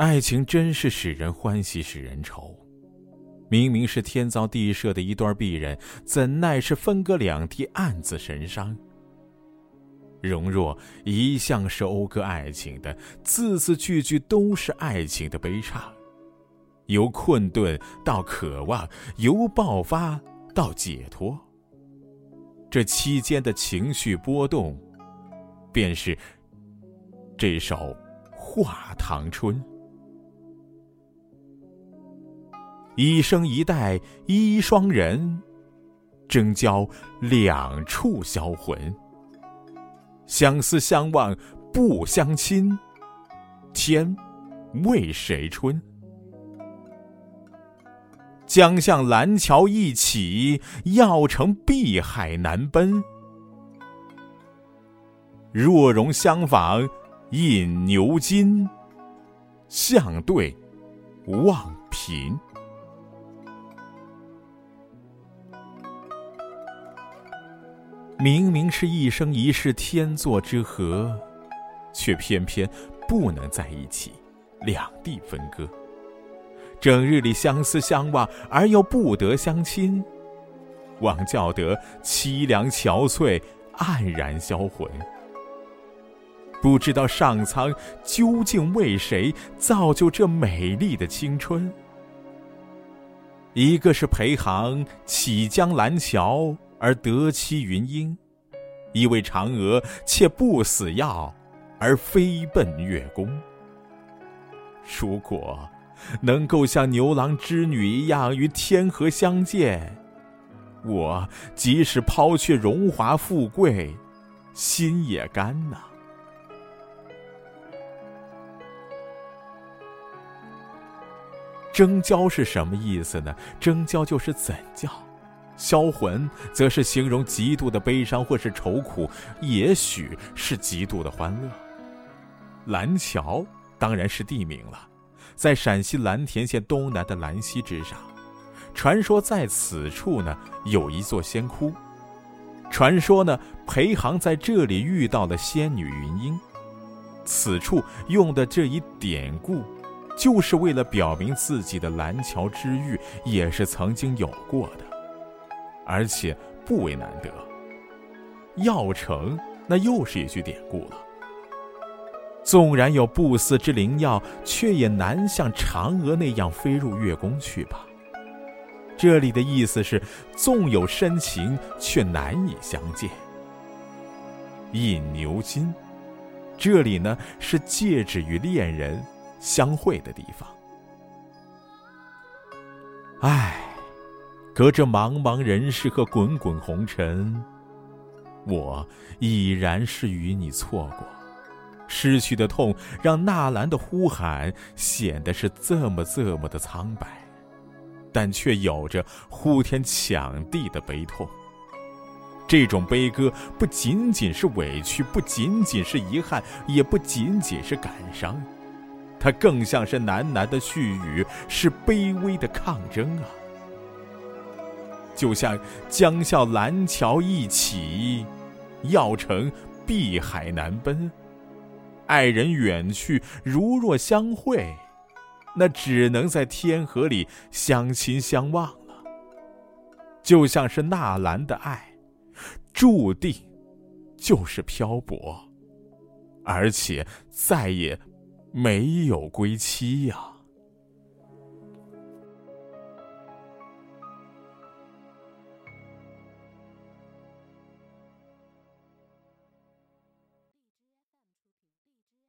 爱情真是使人欢喜使人愁。明明是天造地设的一对璧人，怎奈是分隔两地，暗自神伤。容若一向是讴歌爱情的，字字句句都是爱情的悲怆，由困顿到渴望，由爆发到解脱。这期间的情绪波动，便是这首《画堂春》。一生一代一双人，争交两处销魂。相思相望不相亲，天为谁春？将向蓝桥一起，要乘碧海难奔。若容相仿饮牛津，相对望贫。明明是一生一世天作之合，却偏偏不能在一起，两地分割。整日里相思相望，而又不得相亲，枉叫得凄凉憔悴，黯然销魂。不知道上苍究竟为谁造就这美丽的青春？一个是裴航起江蓝桥。而得妻云英，一为嫦娥却不死药，而飞奔月宫。如果能够像牛郎织女一样与天河相见，我即使抛却荣华富贵，心也甘呐。征娇是什么意思呢？征娇就是怎叫。销魂，则是形容极度的悲伤或是愁苦，也许是极度的欢乐。蓝桥当然是地名了，在陕西蓝田县东南的兰溪之上。传说在此处呢有一座仙窟，传说呢裴航在这里遇到了仙女云英。此处用的这一典故，就是为了表明自己的蓝桥之遇也是曾经有过的。而且不为难得。药成，那又是一句典故了。纵然有不死之灵药，却也难像嫦娥那样飞入月宫去吧。这里的意思是，纵有深情，却难以相见。饮牛津，这里呢是戒指与恋人相会的地方。唉。隔着茫茫人世和滚滚红尘，我已然是与你错过。失去的痛，让纳兰的呼喊显得是这么这么的苍白，但却有着呼天抢地的悲痛。这种悲歌不仅仅是委屈，不仅仅是遗憾，也不仅仅是感伤，它更像是喃喃的絮语，是卑微的抗争啊。就像江笑蓝桥一起，要成碧海难奔。爱人远去，如若相会，那只能在天河里相亲相望了。就像是纳兰的爱，注定就是漂泊，而且再也没有归期呀。